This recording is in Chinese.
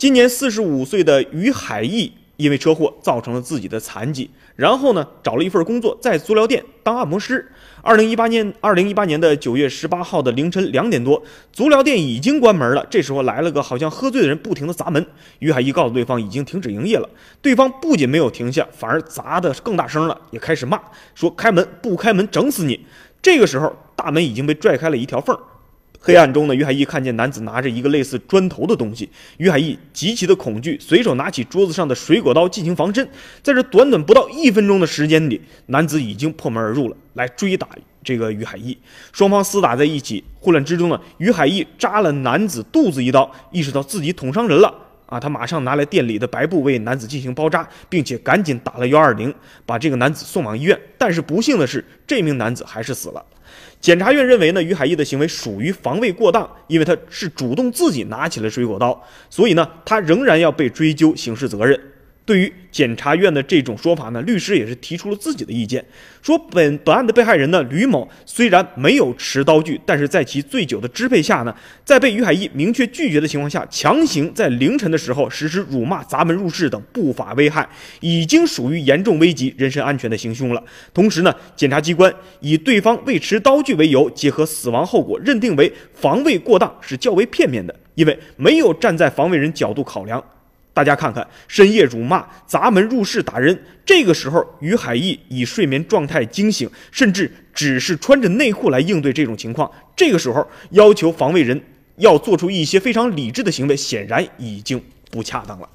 今年四十五岁的于海义因为车祸造成了自己的残疾，然后呢找了一份工作，在足疗店当按摩师。二零一八年，二零一八年的九月十八号的凌晨两点多，足疗店已经关门了。这时候来了个好像喝醉的人，不停的砸门。于海义告诉对方已经停止营业了，对方不仅没有停下，反而砸的更大声了，也开始骂，说开门不开门整死你。这个时候，大门已经被拽开了一条缝。黑暗中呢，于海义看见男子拿着一个类似砖头的东西，于海义极其的恐惧，随手拿起桌子上的水果刀进行防身。在这短短不到一分钟的时间里，男子已经破门而入了，来追打这个于海义。双方厮打在一起，混乱之中呢，于海义扎了男子肚子一刀，意识到自己捅伤人了啊，他马上拿来店里的白布为男子进行包扎，并且赶紧打了幺二零，把这个男子送往医院。但是不幸的是，这名男子还是死了。检察院认为呢，于海义的行为属于防卫过当，因为他是主动自己拿起了水果刀，所以呢，他仍然要被追究刑事责任。对于检察院的这种说法呢，律师也是提出了自己的意见，说本本案的被害人呢吕某虽然没有持刀具，但是在其醉酒的支配下呢，在被于海义明确拒绝的情况下，强行在凌晨的时候实施辱骂、砸门入室等不法危害，已经属于严重危及人身安全的行凶了。同时呢，检察机关以对方未持刀具为由，结合死亡后果认定为防卫过当是较为片面的，因为没有站在防卫人角度考量。大家看看，深夜辱骂、砸门入室打人，这个时候于海义以睡眠状态惊醒，甚至只是穿着内裤来应对这种情况，这个时候要求防卫人要做出一些非常理智的行为，显然已经不恰当了。